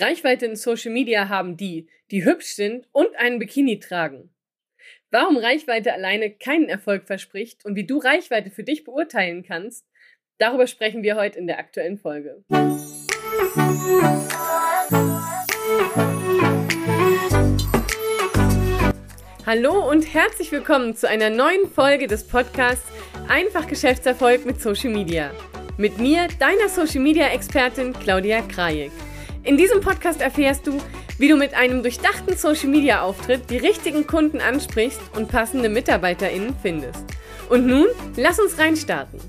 Reichweite in Social Media haben die, die hübsch sind und einen Bikini tragen. Warum Reichweite alleine keinen Erfolg verspricht und wie du Reichweite für dich beurteilen kannst, darüber sprechen wir heute in der aktuellen Folge. Hallo und herzlich willkommen zu einer neuen Folge des Podcasts Einfach Geschäftserfolg mit Social Media. Mit mir, deiner Social Media Expertin Claudia Krajek. In diesem Podcast erfährst du, wie du mit einem durchdachten Social Media Auftritt die richtigen Kunden ansprichst und passende MitarbeiterInnen findest. Und nun, lass uns reinstarten.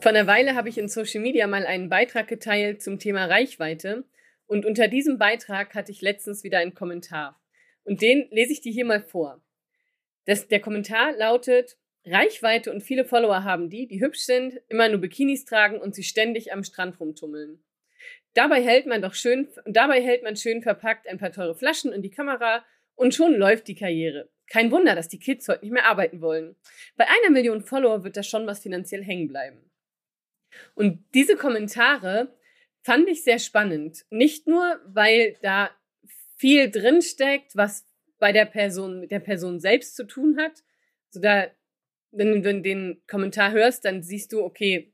Vor einer Weile habe ich in Social Media mal einen Beitrag geteilt zum Thema Reichweite und unter diesem Beitrag hatte ich letztens wieder einen Kommentar. Und den lese ich dir hier mal vor. Das, der Kommentar lautet, Reichweite und viele Follower haben die, die hübsch sind, immer nur Bikinis tragen und sich ständig am Strand rumtummeln. Dabei hält man doch schön, dabei hält man schön verpackt ein paar teure Flaschen in die Kamera und schon läuft die Karriere. Kein Wunder, dass die Kids heute nicht mehr arbeiten wollen. Bei einer Million Follower wird da schon was finanziell hängen bleiben. Und diese Kommentare fand ich sehr spannend. Nicht nur, weil da viel drinsteckt, was bei der Person, mit der Person selbst zu tun hat. So da wenn du den Kommentar hörst, dann siehst du, okay,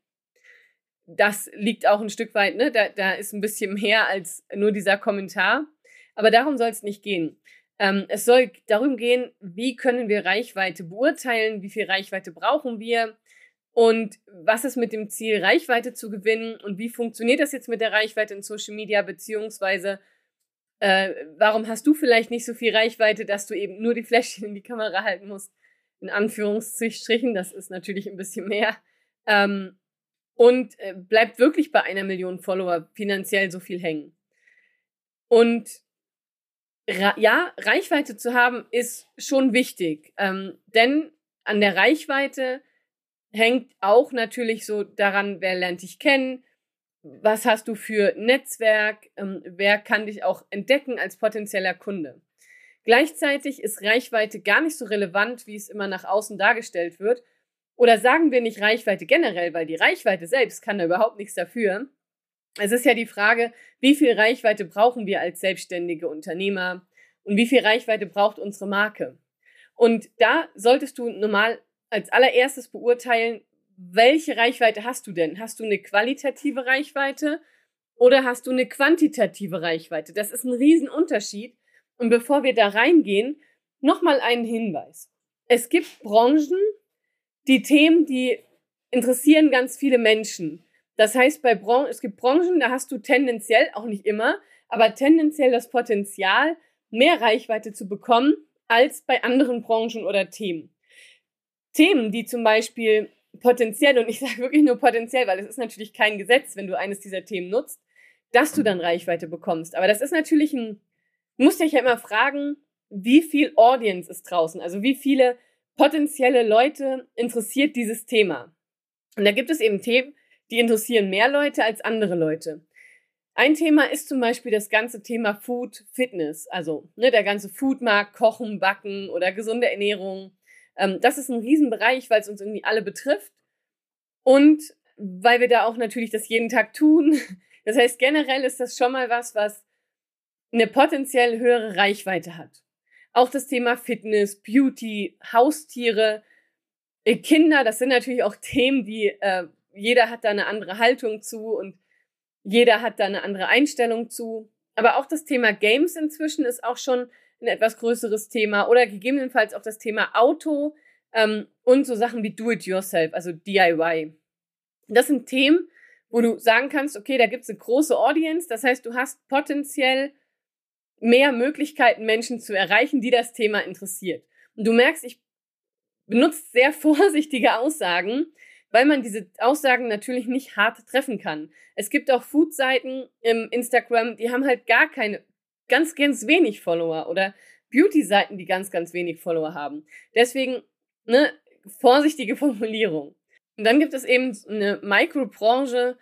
das liegt auch ein Stück weit, ne? Da, da ist ein bisschen mehr als nur dieser Kommentar. Aber darum soll es nicht gehen. Ähm, es soll darum gehen, wie können wir Reichweite beurteilen, wie viel Reichweite brauchen wir und was ist mit dem Ziel, Reichweite zu gewinnen und wie funktioniert das jetzt mit der Reichweite in Social Media, beziehungsweise äh, warum hast du vielleicht nicht so viel Reichweite, dass du eben nur die Fläschchen in die Kamera halten musst in Anführungsstrichen, das ist natürlich ein bisschen mehr, ähm, und äh, bleibt wirklich bei einer Million Follower finanziell so viel hängen. Und ja, Reichweite zu haben ist schon wichtig, ähm, denn an der Reichweite hängt auch natürlich so daran, wer lernt dich kennen, was hast du für Netzwerk, ähm, wer kann dich auch entdecken als potenzieller Kunde. Gleichzeitig ist Reichweite gar nicht so relevant, wie es immer nach außen dargestellt wird. Oder sagen wir nicht Reichweite generell, weil die Reichweite selbst kann da überhaupt nichts dafür. Es ist ja die Frage, wie viel Reichweite brauchen wir als selbstständige Unternehmer und wie viel Reichweite braucht unsere Marke. Und da solltest du normal als allererstes beurteilen, welche Reichweite hast du denn? Hast du eine qualitative Reichweite oder hast du eine quantitative Reichweite? Das ist ein Riesenunterschied. Und bevor wir da reingehen, nochmal einen Hinweis. Es gibt Branchen, die Themen, die interessieren ganz viele Menschen. Das heißt, bei Bran es gibt Branchen, da hast du tendenziell, auch nicht immer, aber tendenziell das Potenzial, mehr Reichweite zu bekommen als bei anderen Branchen oder Themen. Themen, die zum Beispiel potenziell, und ich sage wirklich nur potenziell, weil es ist natürlich kein Gesetz, wenn du eines dieser Themen nutzt, dass du dann Reichweite bekommst. Aber das ist natürlich ein musst dich ja immer fragen, wie viel Audience ist draußen, also wie viele potenzielle Leute interessiert dieses Thema. Und da gibt es eben Themen, die interessieren mehr Leute als andere Leute. Ein Thema ist zum Beispiel das ganze Thema Food Fitness, also ne, der ganze Foodmarkt, Kochen, Backen oder gesunde Ernährung. Ähm, das ist ein Riesenbereich, weil es uns irgendwie alle betrifft und weil wir da auch natürlich das jeden Tag tun. Das heißt, generell ist das schon mal was, was eine potenziell höhere Reichweite hat. Auch das Thema Fitness, Beauty, Haustiere, äh, Kinder, das sind natürlich auch Themen, die äh, jeder hat da eine andere Haltung zu und jeder hat da eine andere Einstellung zu. Aber auch das Thema Games inzwischen ist auch schon ein etwas größeres Thema oder gegebenenfalls auch das Thema Auto ähm, und so Sachen wie Do-it-yourself, also DIY. Das sind Themen, wo du sagen kannst, okay, da gibt es eine große Audience, das heißt, du hast potenziell mehr Möglichkeiten, Menschen zu erreichen, die das Thema interessiert. Und du merkst, ich benutze sehr vorsichtige Aussagen, weil man diese Aussagen natürlich nicht hart treffen kann. Es gibt auch Food-Seiten im Instagram, die haben halt gar keine, ganz, ganz wenig Follower oder Beauty-Seiten, die ganz, ganz wenig Follower haben. Deswegen, ne, vorsichtige Formulierung. Und dann gibt es eben eine Mikrobranche,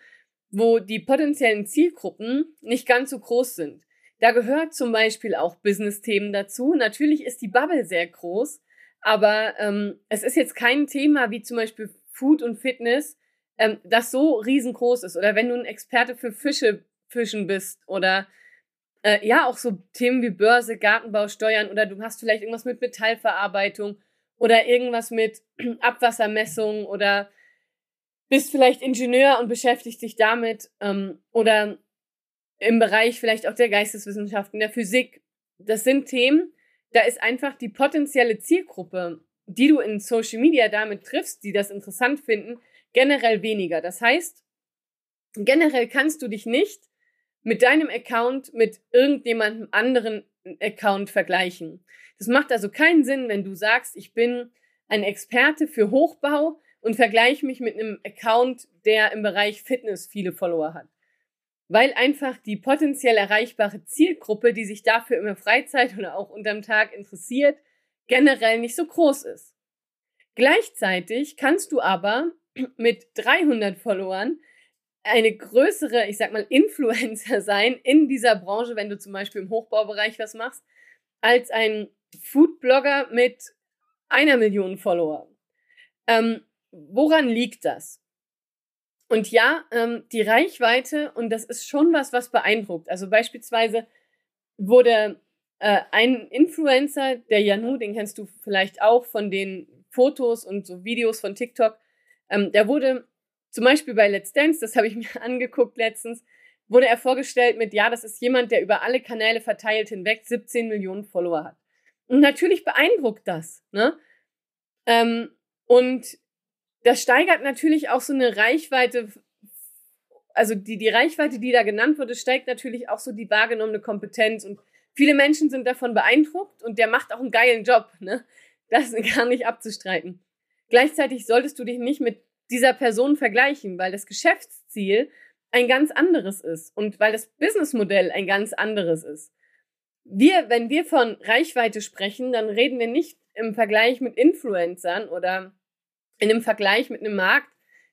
wo die potenziellen Zielgruppen nicht ganz so groß sind. Da gehört zum Beispiel auch Business-Themen dazu. Natürlich ist die Bubble sehr groß, aber ähm, es ist jetzt kein Thema wie zum Beispiel Food und Fitness, ähm, das so riesengroß ist. Oder wenn du ein Experte für Fische, Fischen bist oder äh, ja, auch so Themen wie Börse, Gartenbau, Steuern oder du hast vielleicht irgendwas mit Metallverarbeitung oder irgendwas mit Abwassermessung oder bist vielleicht Ingenieur und beschäftigst dich damit ähm, oder im Bereich vielleicht auch der Geisteswissenschaften, der Physik. Das sind Themen, da ist einfach die potenzielle Zielgruppe, die du in Social Media damit triffst, die das interessant finden, generell weniger. Das heißt, generell kannst du dich nicht mit deinem Account mit irgendjemandem anderen Account vergleichen. Das macht also keinen Sinn, wenn du sagst, ich bin ein Experte für Hochbau und vergleiche mich mit einem Account, der im Bereich Fitness viele Follower hat. Weil einfach die potenziell erreichbare Zielgruppe, die sich dafür in der Freizeit oder auch unterm Tag interessiert, generell nicht so groß ist. Gleichzeitig kannst du aber mit 300 Followern eine größere, ich sag mal, Influencer sein in dieser Branche, wenn du zum Beispiel im Hochbaubereich was machst, als ein Foodblogger mit einer Million Follower. Ähm, woran liegt das? Und ja, ähm, die Reichweite, und das ist schon was, was beeindruckt. Also beispielsweise wurde äh, ein Influencer, der Janu, den kennst du vielleicht auch von den Fotos und so Videos von TikTok, ähm, der wurde zum Beispiel bei Let's Dance, das habe ich mir angeguckt letztens, wurde er vorgestellt mit, ja, das ist jemand, der über alle Kanäle verteilt hinweg 17 Millionen Follower hat. Und natürlich beeindruckt das, ne? Ähm, und das steigert natürlich auch so eine Reichweite, also die, die Reichweite, die da genannt wurde, steigt natürlich auch so die wahrgenommene Kompetenz und viele Menschen sind davon beeindruckt und der macht auch einen geilen Job, ne? Das ist gar nicht abzustreiten. Gleichzeitig solltest du dich nicht mit dieser Person vergleichen, weil das Geschäftsziel ein ganz anderes ist und weil das Businessmodell ein ganz anderes ist. Wir, wenn wir von Reichweite sprechen, dann reden wir nicht im Vergleich mit Influencern oder in einem Vergleich mit einem Markt,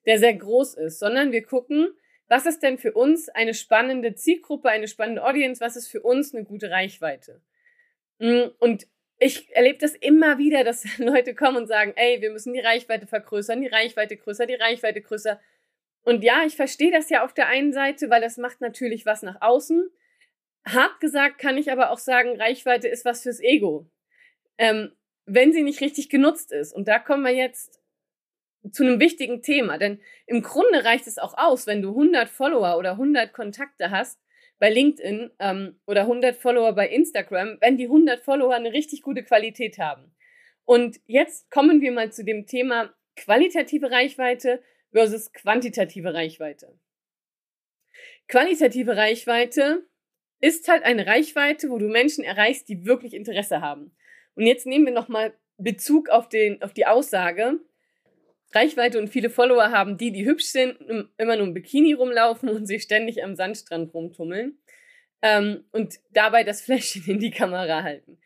der sehr groß ist, sondern wir gucken, was ist denn für uns eine spannende Zielgruppe, eine spannende Audience, was ist für uns eine gute Reichweite. Mm, und ich erlebe das immer wieder, dass Leute kommen und sagen, ey, wir müssen die Reichweite vergrößern, die Reichweite größer, die Reichweite größer. Und ja, ich verstehe das ja auf der einen Seite, weil das macht natürlich was nach außen. Hart gesagt kann ich aber auch sagen, Reichweite ist was fürs Ego. Ähm, wenn sie nicht richtig genutzt ist. Und da kommen wir jetzt zu einem wichtigen Thema. Denn im Grunde reicht es auch aus, wenn du 100 Follower oder 100 Kontakte hast, bei LinkedIn ähm, oder 100 Follower bei Instagram, wenn die 100 Follower eine richtig gute Qualität haben. Und jetzt kommen wir mal zu dem Thema qualitative Reichweite versus quantitative Reichweite. Qualitative Reichweite ist halt eine Reichweite, wo du Menschen erreichst, die wirklich Interesse haben. Und jetzt nehmen wir nochmal Bezug auf, den, auf die Aussage, Reichweite und viele Follower haben die, die hübsch sind, immer nur im Bikini rumlaufen und sich ständig am Sandstrand rumtummeln ähm, und dabei das Fläschchen in die Kamera halten.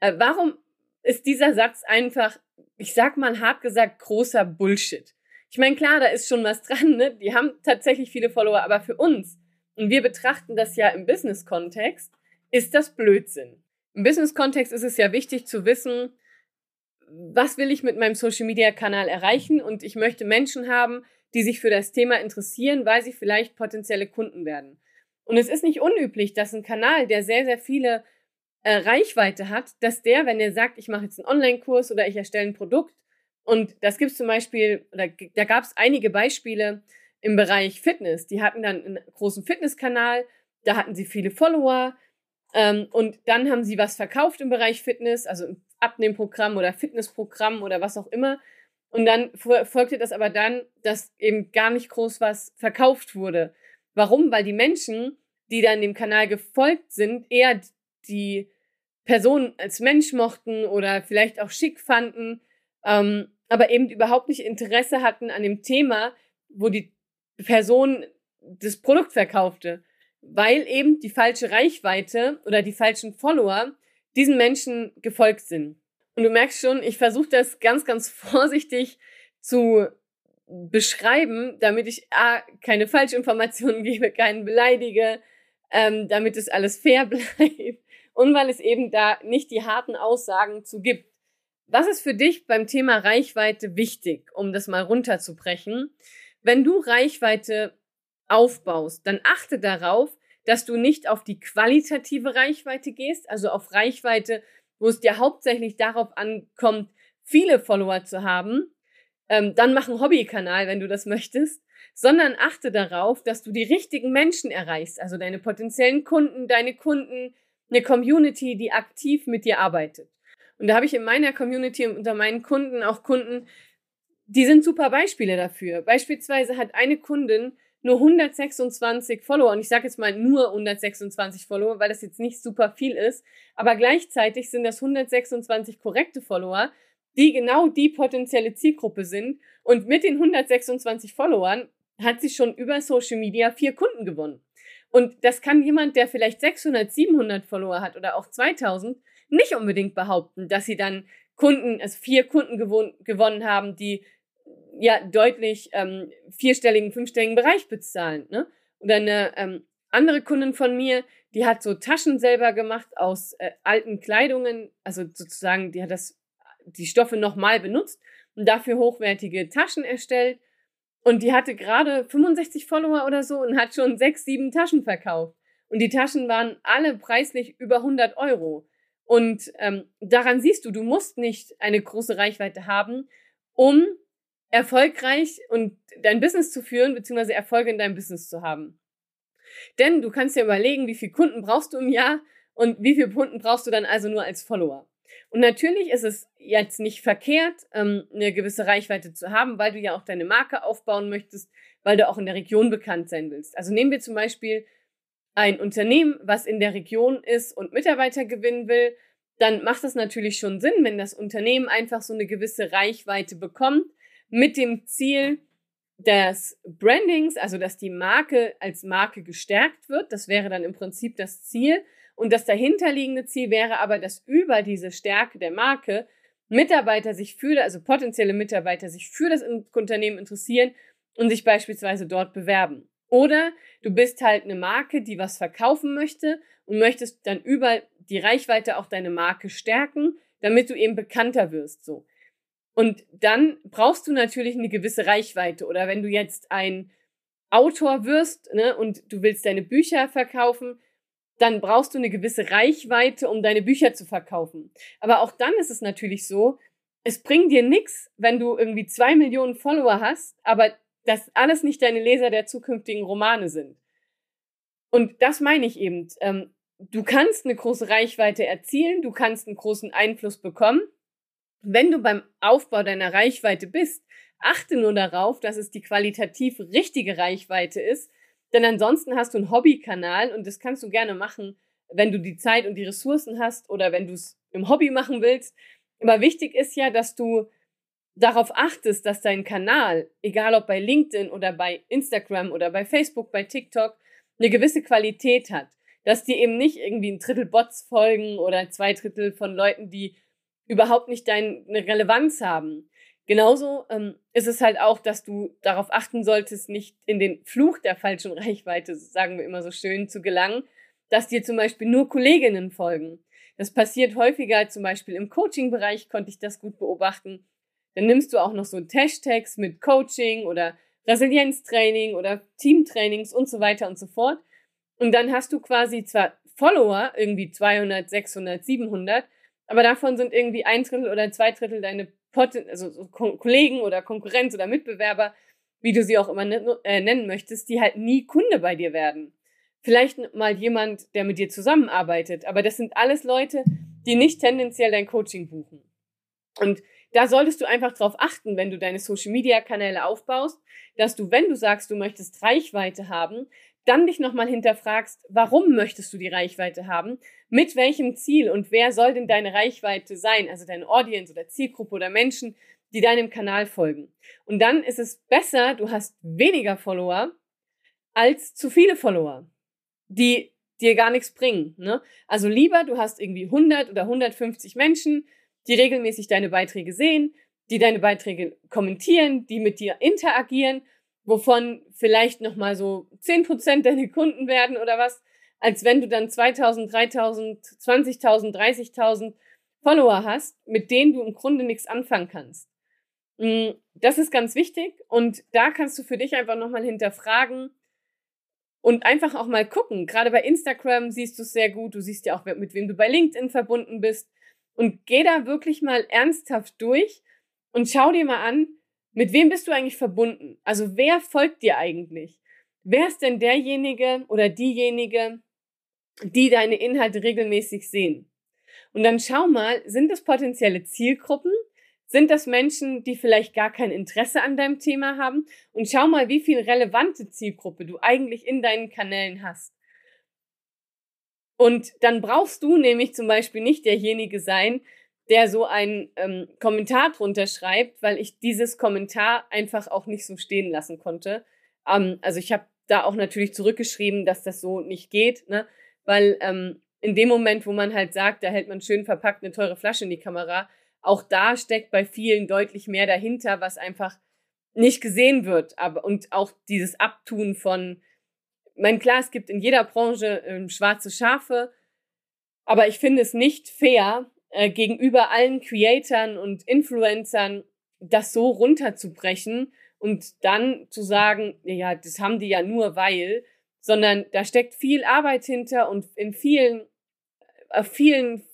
Äh, warum ist dieser Satz einfach, ich sag mal hart gesagt, großer Bullshit? Ich meine, klar, da ist schon was dran, ne? Die haben tatsächlich viele Follower, aber für uns, und wir betrachten das ja im Business-Kontext, ist das Blödsinn. Im Business-Kontext ist es ja wichtig zu wissen, was will ich mit meinem Social-Media-Kanal erreichen und ich möchte Menschen haben, die sich für das Thema interessieren, weil sie vielleicht potenzielle Kunden werden. Und es ist nicht unüblich, dass ein Kanal, der sehr, sehr viele äh, Reichweite hat, dass der, wenn er sagt, ich mache jetzt einen Online-Kurs oder ich erstelle ein Produkt, und das gibt es zum Beispiel, oder da gab es einige Beispiele im Bereich Fitness. Die hatten dann einen großen Fitnesskanal, da hatten sie viele Follower, ähm, und dann haben sie was verkauft im Bereich Fitness, also im Abnehmprogramm oder Fitnessprogramm oder was auch immer. Und dann folgte das aber dann, dass eben gar nicht groß was verkauft wurde. Warum? Weil die Menschen, die dann dem Kanal gefolgt sind, eher die Person als Mensch mochten oder vielleicht auch schick fanden, ähm, aber eben überhaupt nicht Interesse hatten an dem Thema, wo die Person das Produkt verkaufte, weil eben die falsche Reichweite oder die falschen Follower diesen Menschen gefolgt sind. Und du merkst schon, ich versuche das ganz, ganz vorsichtig zu beschreiben, damit ich A, keine Falschinformationen gebe, keinen beleidige, ähm, damit es alles fair bleibt und weil es eben da nicht die harten Aussagen zu gibt. Was ist für dich beim Thema Reichweite wichtig, um das mal runterzubrechen? wenn du Reichweite aufbaust, dann achte darauf, dass du nicht auf die qualitative Reichweite gehst, also auf Reichweite, wo es dir hauptsächlich darauf ankommt, viele Follower zu haben. Ähm, dann mach einen Hobbykanal, wenn du das möchtest, sondern achte darauf, dass du die richtigen Menschen erreichst, also deine potenziellen Kunden, deine Kunden, eine Community, die aktiv mit dir arbeitet. Und da habe ich in meiner Community und unter meinen Kunden auch Kunden, die sind super Beispiele dafür. Beispielsweise hat eine Kundin nur 126 Follower. Und ich sage jetzt mal nur 126 Follower, weil das jetzt nicht super viel ist, aber gleichzeitig sind das 126 korrekte Follower, die genau die potenzielle Zielgruppe sind. Und mit den 126 Followern hat sie schon über Social Media vier Kunden gewonnen. Und das kann jemand, der vielleicht 600, 700 Follower hat oder auch 2000, nicht unbedingt behaupten, dass sie dann Kunden, also vier Kunden gewon gewonnen haben, die ja deutlich ähm, vierstelligen, fünfstelligen Bereich bezahlen. Ne? Und eine ähm, andere Kundin von mir, die hat so Taschen selber gemacht aus äh, alten Kleidungen, also sozusagen, die hat das, die Stoffe nochmal benutzt und dafür hochwertige Taschen erstellt. Und die hatte gerade 65 Follower oder so und hat schon sechs, sieben Taschen verkauft. Und die Taschen waren alle preislich über 100 Euro. Und ähm, daran siehst du, du musst nicht eine große Reichweite haben, um erfolgreich und dein Business zu führen, beziehungsweise Erfolge in deinem Business zu haben. Denn du kannst ja überlegen, wie viele Kunden brauchst du im Jahr und wie viele Kunden brauchst du dann also nur als Follower. Und natürlich ist es jetzt nicht verkehrt, ähm, eine gewisse Reichweite zu haben, weil du ja auch deine Marke aufbauen möchtest, weil du auch in der Region bekannt sein willst. Also nehmen wir zum Beispiel ein Unternehmen, was in der Region ist und Mitarbeiter gewinnen will, dann macht das natürlich schon Sinn, wenn das Unternehmen einfach so eine gewisse Reichweite bekommt, mit dem Ziel des Brandings, also dass die Marke als Marke gestärkt wird. Das wäre dann im Prinzip das Ziel. Und das dahinterliegende Ziel wäre aber, dass über diese Stärke der Marke Mitarbeiter sich für, also potenzielle Mitarbeiter sich für das Unternehmen interessieren und sich beispielsweise dort bewerben. Oder du bist halt eine Marke, die was verkaufen möchte und möchtest dann über die Reichweite auch deine Marke stärken, damit du eben bekannter wirst, so. Und dann brauchst du natürlich eine gewisse Reichweite. Oder wenn du jetzt ein Autor wirst ne, und du willst deine Bücher verkaufen, dann brauchst du eine gewisse Reichweite, um deine Bücher zu verkaufen. Aber auch dann ist es natürlich so, es bringt dir nichts, wenn du irgendwie zwei Millionen Follower hast, aber das alles nicht deine Leser der zukünftigen Romane sind. Und das meine ich eben. Ähm, du kannst eine große Reichweite erzielen, du kannst einen großen Einfluss bekommen, wenn du beim Aufbau deiner Reichweite bist, achte nur darauf, dass es die qualitativ richtige Reichweite ist, denn ansonsten hast du einen Hobbykanal und das kannst du gerne machen, wenn du die Zeit und die Ressourcen hast oder wenn du es im Hobby machen willst. Aber wichtig ist ja, dass du darauf achtest, dass dein Kanal, egal ob bei LinkedIn oder bei Instagram oder bei Facebook, bei TikTok, eine gewisse Qualität hat. Dass dir eben nicht irgendwie ein Drittel Bots folgen oder zwei Drittel von Leuten, die überhaupt nicht deine Relevanz haben. Genauso ähm, ist es halt auch, dass du darauf achten solltest, nicht in den Fluch der falschen Reichweite, sagen wir immer so schön, zu gelangen, dass dir zum Beispiel nur Kolleginnen folgen. Das passiert häufiger, zum Beispiel im Coaching-Bereich konnte ich das gut beobachten. Dann nimmst du auch noch so Hashtags mit Coaching oder Resilienztraining oder Teamtrainings und so weiter und so fort. Und dann hast du quasi zwar Follower, irgendwie 200, 600, 700, aber davon sind irgendwie ein Drittel oder zwei Drittel deine Poten also so Kollegen oder Konkurrenz oder Mitbewerber, wie du sie auch immer äh, nennen möchtest, die halt nie Kunde bei dir werden. Vielleicht mal jemand, der mit dir zusammenarbeitet, aber das sind alles Leute, die nicht tendenziell dein Coaching buchen. Und da solltest du einfach drauf achten, wenn du deine Social Media Kanäle aufbaust, dass du, wenn du sagst, du möchtest Reichweite haben, dann dich nochmal hinterfragst, warum möchtest du die Reichweite haben? Mit welchem Ziel und wer soll denn deine Reichweite sein? Also deine Audience oder Zielgruppe oder Menschen, die deinem Kanal folgen. Und dann ist es besser, du hast weniger Follower als zu viele Follower, die dir gar nichts bringen. Ne? Also lieber, du hast irgendwie 100 oder 150 Menschen, die regelmäßig deine Beiträge sehen, die deine Beiträge kommentieren, die mit dir interagieren wovon vielleicht nochmal so 10% deine Kunden werden oder was, als wenn du dann 2000, 3000, 20.000, 30.000 Follower hast, mit denen du im Grunde nichts anfangen kannst. Mm, das ist ganz wichtig und da kannst du für dich einfach nochmal hinterfragen und einfach auch mal gucken. Gerade bei Instagram siehst du es sehr gut. Du siehst ja auch, mit wem du bei LinkedIn verbunden bist. Und geh da wirklich mal ernsthaft durch und schau dir mal an, mit wem bist du eigentlich verbunden? Also wer folgt dir eigentlich? Wer ist denn derjenige oder diejenige, die deine Inhalte regelmäßig sehen? Und dann schau mal, sind das potenzielle Zielgruppen? Sind das Menschen, die vielleicht gar kein Interesse an deinem Thema haben? Und schau mal, wie viel relevante Zielgruppe du eigentlich in deinen Kanälen hast. Und dann brauchst du nämlich zum Beispiel nicht derjenige sein, der so einen ähm, Kommentar drunter schreibt, weil ich dieses Kommentar einfach auch nicht so stehen lassen konnte. Ähm, also ich habe da auch natürlich zurückgeschrieben, dass das so nicht geht, ne? weil ähm, in dem Moment, wo man halt sagt, da hält man schön verpackt eine teure Flasche in die Kamera, auch da steckt bei vielen deutlich mehr dahinter, was einfach nicht gesehen wird. Aber und auch dieses Abtun von, mein klar, es gibt in jeder Branche ähm, schwarze Schafe, aber ich finde es nicht fair, äh, gegenüber allen Creatoren und Influencern das so runterzubrechen und dann zu sagen, ja, das haben die ja nur weil, sondern da steckt viel Arbeit hinter und in vielen, auf vielen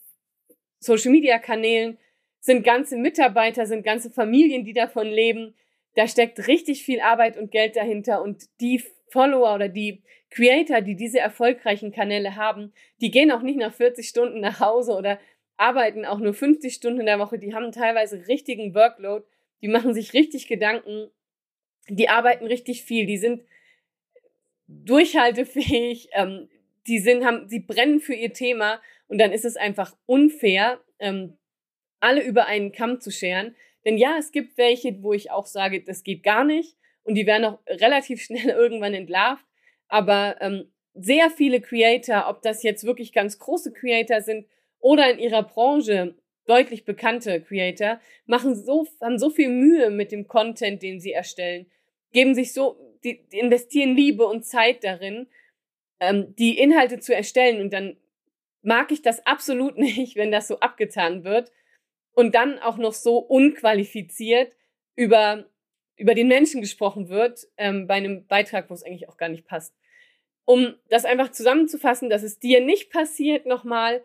Social Media Kanälen sind ganze Mitarbeiter, sind ganze Familien, die davon leben. Da steckt richtig viel Arbeit und Geld dahinter und die Follower oder die Creator, die diese erfolgreichen Kanäle haben, die gehen auch nicht nach 40 Stunden nach Hause oder arbeiten auch nur 50 Stunden in der Woche, die haben teilweise richtigen Workload, die machen sich richtig Gedanken, die arbeiten richtig viel, die sind durchhaltefähig, ähm, die sind, haben, sie brennen für ihr Thema und dann ist es einfach unfair, ähm, alle über einen Kamm zu scheren. Denn ja, es gibt welche, wo ich auch sage, das geht gar nicht und die werden auch relativ schnell irgendwann entlarvt. Aber ähm, sehr viele Creator, ob das jetzt wirklich ganz große Creator sind oder in ihrer Branche deutlich bekannte Creator machen so, haben so viel Mühe mit dem Content, den sie erstellen, geben sich so, die, die investieren Liebe und Zeit darin, ähm, die Inhalte zu erstellen und dann mag ich das absolut nicht, wenn das so abgetan wird und dann auch noch so unqualifiziert über, über den Menschen gesprochen wird, ähm, bei einem Beitrag, wo es eigentlich auch gar nicht passt. Um das einfach zusammenzufassen, dass es dir nicht passiert nochmal,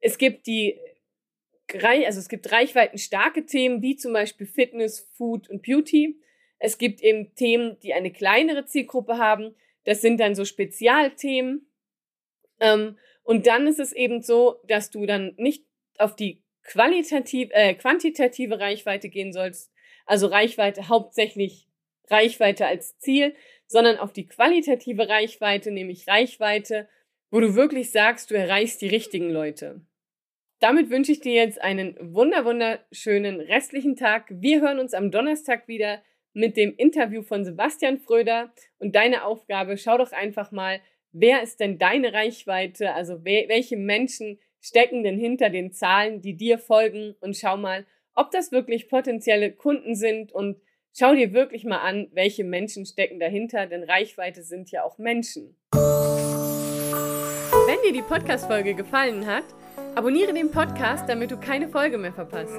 es gibt die, also es gibt reichweitenstarke Themen, wie zum Beispiel Fitness, Food und Beauty. Es gibt eben Themen, die eine kleinere Zielgruppe haben. Das sind dann so Spezialthemen. Ähm, und dann ist es eben so, dass du dann nicht auf die qualitativ, äh, quantitative Reichweite gehen sollst, also Reichweite hauptsächlich Reichweite als Ziel, sondern auf die qualitative Reichweite, nämlich Reichweite, wo du wirklich sagst, du erreichst die richtigen Leute. Damit wünsche ich dir jetzt einen wunder wunderschönen restlichen Tag. Wir hören uns am Donnerstag wieder mit dem Interview von Sebastian Fröder und deine Aufgabe, schau doch einfach mal, wer ist denn deine Reichweite, also welche Menschen stecken denn hinter den Zahlen, die dir folgen und schau mal, ob das wirklich potenzielle Kunden sind und schau dir wirklich mal an, welche Menschen stecken dahinter, denn Reichweite sind ja auch Menschen. Wenn dir die Podcast-Folge gefallen hat, Abonniere den Podcast, damit du keine Folge mehr verpasst.